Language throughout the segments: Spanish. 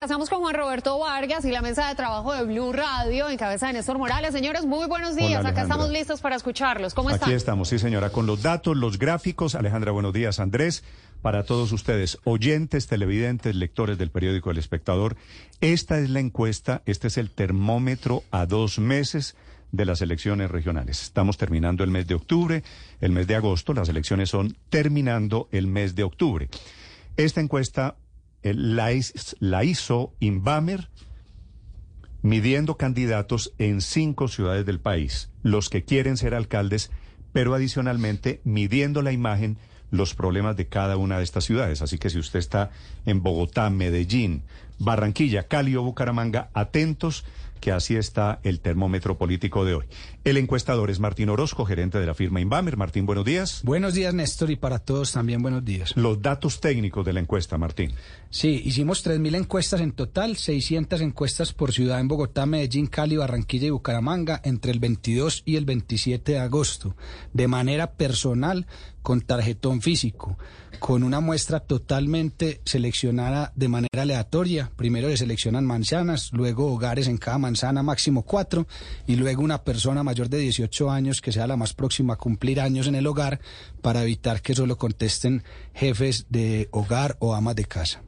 Estamos con Juan Roberto Vargas y la mesa de trabajo de Blue Radio en cabeza de Néstor Morales. Señores, muy buenos días. Acá estamos listos para escucharlos. ¿Cómo están? Aquí estamos, sí señora, con los datos, los gráficos. Alejandra, buenos días. Andrés, para todos ustedes, oyentes, televidentes, lectores del periódico El Espectador, esta es la encuesta, este es el termómetro a dos meses de las elecciones regionales. Estamos terminando el mes de octubre, el mes de agosto, las elecciones son terminando el mes de octubre. Esta encuesta la, hizo Inbamer midiendo candidatos en cinco ciudades del país, los que quieren ser alcaldes, pero adicionalmente midiendo la imagen, los problemas de cada una de estas ciudades. Así que si usted está en Bogotá, Medellín, Barranquilla, Cali o Bucaramanga, atentos que así está el termómetro político de hoy. El encuestador es Martín Orozco, gerente de la firma Inbamer. Martín, buenos días. Buenos días, Néstor, y para todos también buenos días. Los datos técnicos de la encuesta, Martín. Sí, hicimos 3.000 encuestas en total, 600 encuestas por ciudad en Bogotá, Medellín, Cali, Barranquilla y Bucaramanga entre el 22 y el 27 de agosto, de manera personal, con tarjetón físico, con una muestra totalmente seleccionada de manera aleatoria. Primero le seleccionan manzanas, luego hogares en cada manzana, máximo cuatro, y luego una persona mayor de 18 años que sea la más próxima a cumplir años en el hogar para evitar que solo contesten jefes de hogar o amas de casa.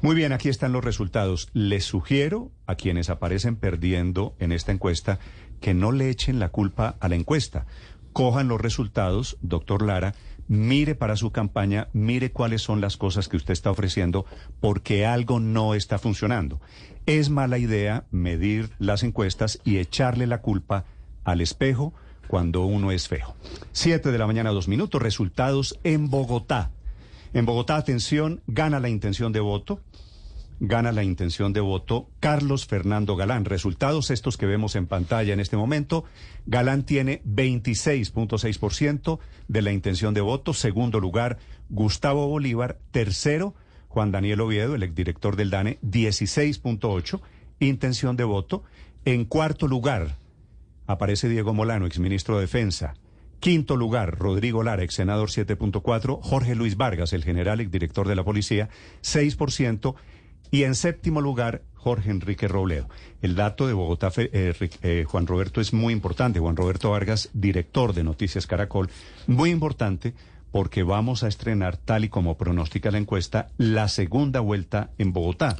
Muy bien, aquí están los resultados. Les sugiero a quienes aparecen perdiendo en esta encuesta que no le echen la culpa a la encuesta. Cojan los resultados, doctor Lara, mire para su campaña, mire cuáles son las cosas que usted está ofreciendo, porque algo no está funcionando. Es mala idea medir las encuestas y echarle la culpa al espejo cuando uno es feo. Siete de la mañana, dos minutos, resultados en Bogotá. En Bogotá, atención, gana la intención de voto gana la intención de voto Carlos Fernando Galán. Resultados estos que vemos en pantalla en este momento. Galán tiene 26.6% de la intención de voto. Segundo lugar, Gustavo Bolívar. Tercero, Juan Daniel Oviedo, el exdirector del DANE, 16.8% intención de voto. En cuarto lugar, aparece Diego Molano, exministro de Defensa. Quinto lugar, Rodrigo Lara, ex senador 7.4, Jorge Luis Vargas, el general exdirector de la policía, 6%. Y en séptimo lugar, Jorge Enrique Robledo. El dato de Bogotá, eh, eh, Juan Roberto, es muy importante. Juan Roberto Vargas, director de Noticias Caracol, muy importante porque vamos a estrenar, tal y como pronostica la encuesta, la segunda vuelta en Bogotá.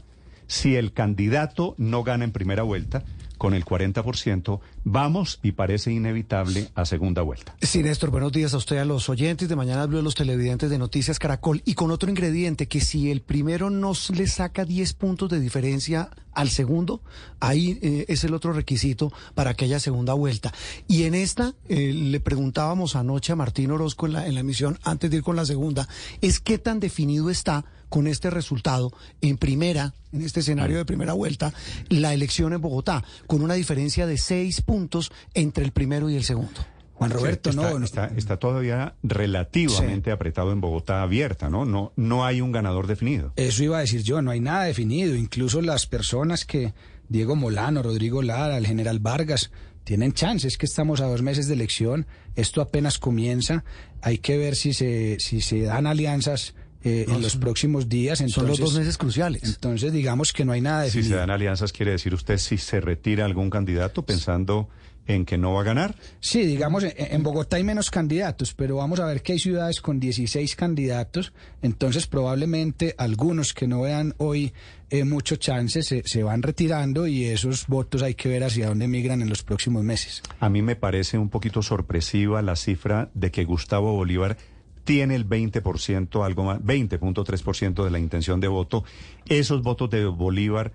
Si el candidato no gana en primera vuelta, con el 40%, vamos y parece inevitable a segunda vuelta. Sí, Néstor, buenos días a usted, a los oyentes de Mañana Blue, a los televidentes de Noticias Caracol, y con otro ingrediente, que si el primero nos le saca 10 puntos de diferencia al segundo, ahí eh, es el otro requisito para que haya segunda vuelta. Y en esta, eh, le preguntábamos anoche a Martín Orozco en la, en la emisión, antes de ir con la segunda, es qué tan definido está con este resultado en primera, en este escenario de primera vuelta, la elección en Bogotá, con una diferencia de seis puntos entre el primero y el segundo. Juan Roberto, no, está, está, todavía relativamente apretado en Bogotá abierta, ¿no? ¿no? No hay un ganador definido. Eso iba a decir yo, no hay nada definido. Incluso las personas que Diego Molano, Rodrigo Lara, el general Vargas, tienen chances, que estamos a dos meses de elección, esto apenas comienza, hay que ver si se, si se dan alianzas eh, en los próximos días. Entonces, son los dos meses cruciales. Entonces, digamos que no hay nada definido. Si se dan alianzas, quiere decir usted si se retira algún candidato pensando en que no va a ganar? Sí, digamos, en Bogotá hay menos candidatos, pero vamos a ver que hay ciudades con 16 candidatos, entonces probablemente algunos que no vean hoy eh, mucho chance se, se, van retirando y esos votos hay que ver hacia dónde migran en los próximos meses. A mí me parece un poquito sorpresiva la cifra de que Gustavo Bolívar tiene el 20%, algo más, 20.3% de la intención de voto. Esos votos de Bolívar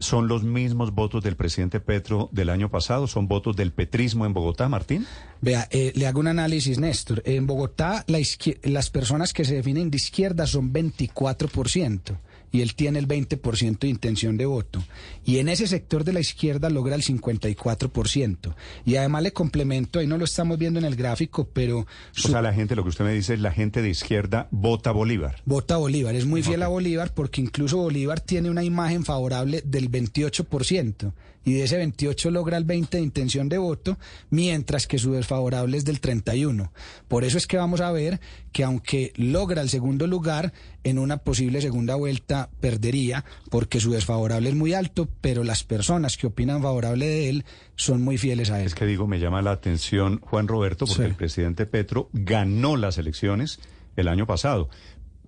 son los mismos votos del presidente Petro del año pasado, son votos del petrismo en Bogotá, Martín. Vea, eh, le hago un análisis, Néstor. En Bogotá las personas que se definen de izquierda son 24% y él tiene el 20% de intención de voto. Y en ese sector de la izquierda logra el 54%. Y además le complemento, ahí no lo estamos viendo en el gráfico, pero... O sea, la gente, lo que usted me dice es la gente de izquierda vota Bolívar. Vota Bolívar, es muy fiel a Bolívar porque incluso Bolívar tiene una imagen favorable del 28% y de ese 28 logra el 20 de intención de voto, mientras que su desfavorable es del 31. Por eso es que vamos a ver que aunque logra el segundo lugar, en una posible segunda vuelta perdería porque su desfavorable es muy alto, pero las personas que opinan favorable de él son muy fieles a él. Es que digo, me llama la atención Juan Roberto porque el presidente Petro ganó las elecciones el año pasado.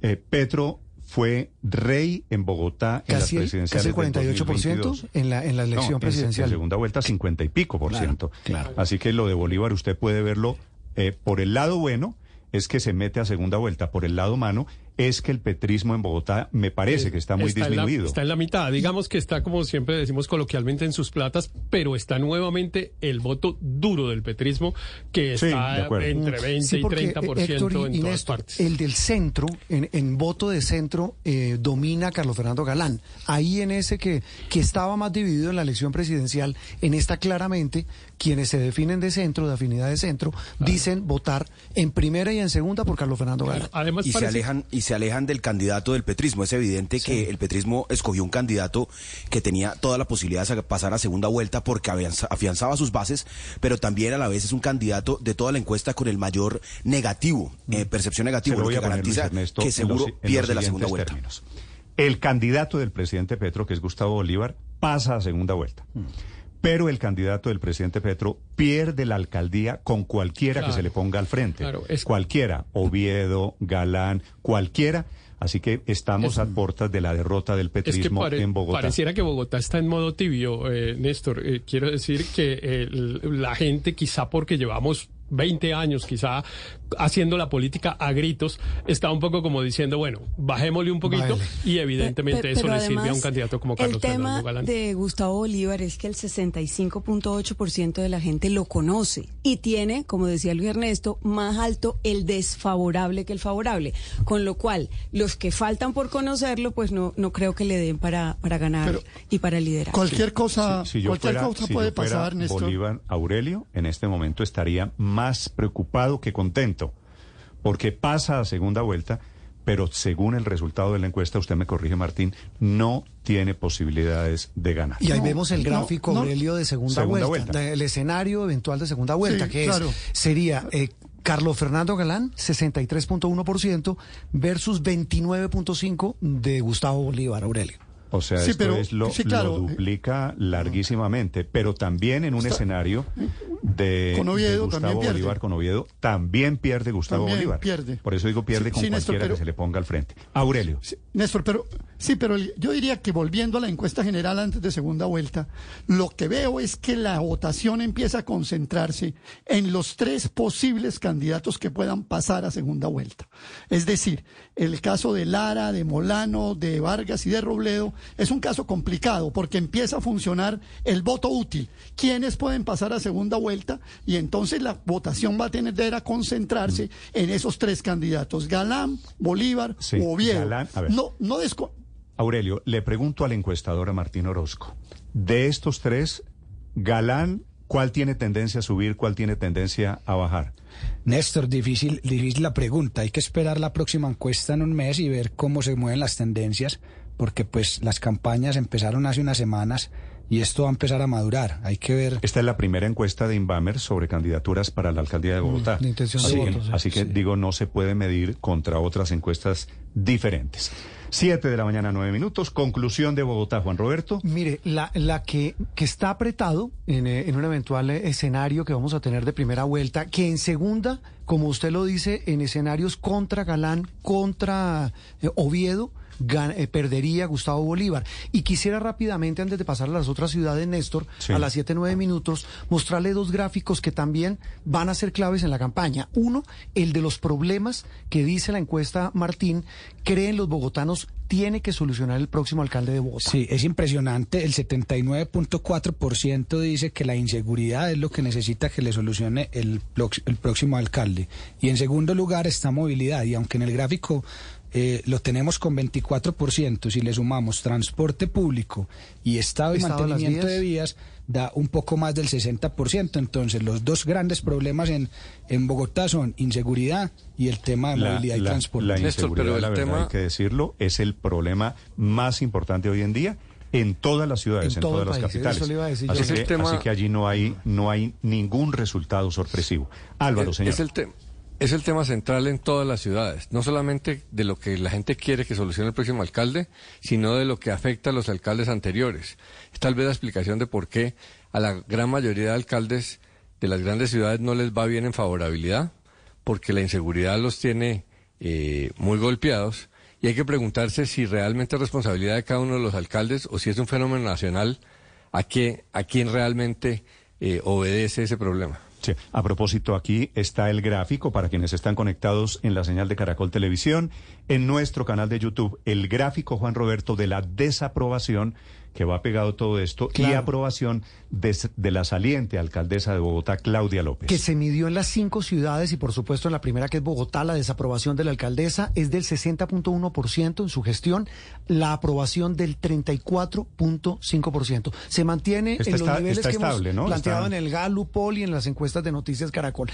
Eh, Petro fue rey en Bogotá en las presidenciales casi 48% en la en la elección presidencial. En, segunda vuelta 50 y pico por ciento. Así que lo de Bolívar usted puede verlo eh, por el lado bueno es que se mete a segunda vuelta. Por el lado mano es que el petrismo en Bogotá me parece que está muy disminuido. está en la mitad, digamos que está como siempre decimos coloquialmente en sus platas, pero está nuevamente el voto duro del petrismo que está entre 20 y 30% en todas partes. El del centro, en, voto de centro, eh, domina Carlos Fernando Galán. Ahí en ese que, que estaba más dividido en la elección presidencial, en esta claramente, quienes se definen de centro, de afinidad de centro, dicen votar en primera y en segunda por Carlos Fernando Galán. Además, y se alejan se alejan del candidato del petrismo. Es evidente que el petrismo escogió un candidato que tenía toda la posibilidad de pasar a segunda vuelta porque afianzaba sus bases, pero también a la vez es un candidato de toda la encuesta con el mayor negativo, eh, mm. percepción negativa, lo que garantiza que seguro pierde la segunda vuelta. El candidato del presidente Petro, que es Gustavo Bolívar, pasa a segunda vuelta. Mm pero el candidato del presidente Petro pierde la alcaldía con cualquiera que se le ponga al frente. Cualquiera, Oviedo, Galán, cualquiera. Así que estamos a puertas de la derrota del petrismo en Bogotá. Pareciera que Bogotá está en modo tibio, eh, Néstor. Eh, quiero decir que la gente, quizá porque llevamos 20 años quizá haciendo la política a gritos, está un poco como diciendo, bueno, bajémosle un poquito y evidentemente eso le sirve a un candidato como Carlos Fernando Galán. El tema de Gustavo Bolívar es que el 65.8% de la gente lo conoce y tiene, como decía Luis Ernesto, más alto el desfavorable que el favorable, con lo cual los que faltan por conocerlo, pues no no creo que le den para para ganar y para liderar. Cualquier cosa, cualquier cosa puede pasar, Néstor. Bolívar Aurelio en este momento estaría más preocupado que contento, porque pasa a segunda vuelta, pero según el resultado de la encuesta, usted me corrige, Martín, no tiene posibilidades de ganar. Y ahí vemos el gráfico, Aurelio, de segunda, vuelta, el escenario eventual de segunda vuelta, que sería eh, Carlos Fernando Galán, 63.1% versus 29.5% de Gustavo Bolívar Aurelio. O sea, esto es lo, duplica larguísimamente, pero también en un escenario de, Gustavo Bolívar con Oviedo, también pierde Gustavo Bolívar. Pierde. Por eso digo pierde con cualquiera que se le ponga al frente. Aurelio. Néstor, pero sí, pero yo diría que volviendo a la encuesta general antes de segunda vuelta, lo que veo es que la votación empieza a concentrarse en los tres posibles candidatos que puedan pasar a segunda vuelta. Es decir, el caso de Lara, de Molano, de Vargas y de Robledo es un caso complicado porque empieza a funcionar el voto útil. ¿Quiénes pueden pasar a segunda vuelta? Y entonces la votación va a tener a concentrarse mm. en esos tres candidatos, Galán, Bolívar o Oviedo. No, no Aurelio, le pregunto al encuestador a Martín Orozco, de estos tres, Galán, ¿cuál tiene tendencia a subir, cuál tiene tendencia a bajar? Néstor, difícil, difícil la pregunta. Hay que esperar la próxima encuesta en un mes y ver cómo se mueven las tendencias porque pues las campañas empezaron hace unas semanas y esto va a empezar a madurar. Hay que ver. Esta es la primera encuesta de Inbamer sobre candidaturas para la alcaldía de Bogotá. Mm, así, que, digo, no se puede medir contra otras encuestas diferentes. Siete de la mañana, nueve minutos. Conclusión de Bogotá, Juan Roberto. Mire, la, la que, que está apretado en, eh, en un eventual escenario que vamos a tener de primera vuelta, que en segunda, como usted lo dice, en escenarios contra Galán, contra eh, Oviedo, eh, perdería Gustavo Bolívar. Y quisiera rápidamente, antes de pasar a las otras ciudades, Néstor, a las 7, 9 minutos, mostrarle dos gráficos que también van a ser claves en la campaña. Uno, el de los problemas que dice la encuesta Martín, creen los bogotanos tiene que solucionar el próximo alcalde de Bogotá. Sí, es impresionante. El 79.4% dice que la inseguridad es lo que necesita que le solucione el, el próximo alcalde. Y en segundo lugar está movilidad. Y aunque en el gráfico eh, lo tenemos con 24%. Si le sumamos transporte público y estado y mantenimiento de vías, da un poco más del 60%. Entonces, los dos grandes problemas en, en Bogotá son inseguridad y el tema de movilidad y transporte. La inseguridad, la verdad, hay que decirlo, es el problema más importante hoy en día en todas las ciudades, en, todas las capitales. Así que, así, que, allí no hay, no hay ningún resultado sorpresivo. Álvaro, señor. Es el tema es el tema central en todas las ciudades, no solamente de lo que la gente quiere que solucione el próximo alcalde, sino de lo que afecta a los alcaldes anteriores. Es tal vez la explicación de por qué a la gran mayoría de alcaldes de las grandes ciudades no les va bien en favorabilidad, porque la inseguridad los tiene eh, muy golpeados y hay que preguntarse si realmente es responsabilidad de cada uno de los alcaldes o si es un fenómeno nacional a, qué, a quién realmente eh, obedece ese problema. A propósito, aquí está el gráfico para quienes están conectados en la señal de Caracol Televisión, en nuestro canal de YouTube, el gráfico, Juan Roberto, de la desaprobación que va pegado todo esto y aprobación de, la saliente alcaldesa de Bogotá, Claudia López. Que se midió en las cinco ciudades y por supuesto en la primera que es Bogotá, la desaprobación de la alcaldesa es del 60.1% en su gestión, la aprobación del 34.5%. Se mantiene en los niveles que hemos planteado en el Gallup, y en las encuestas de Noticias Caracol.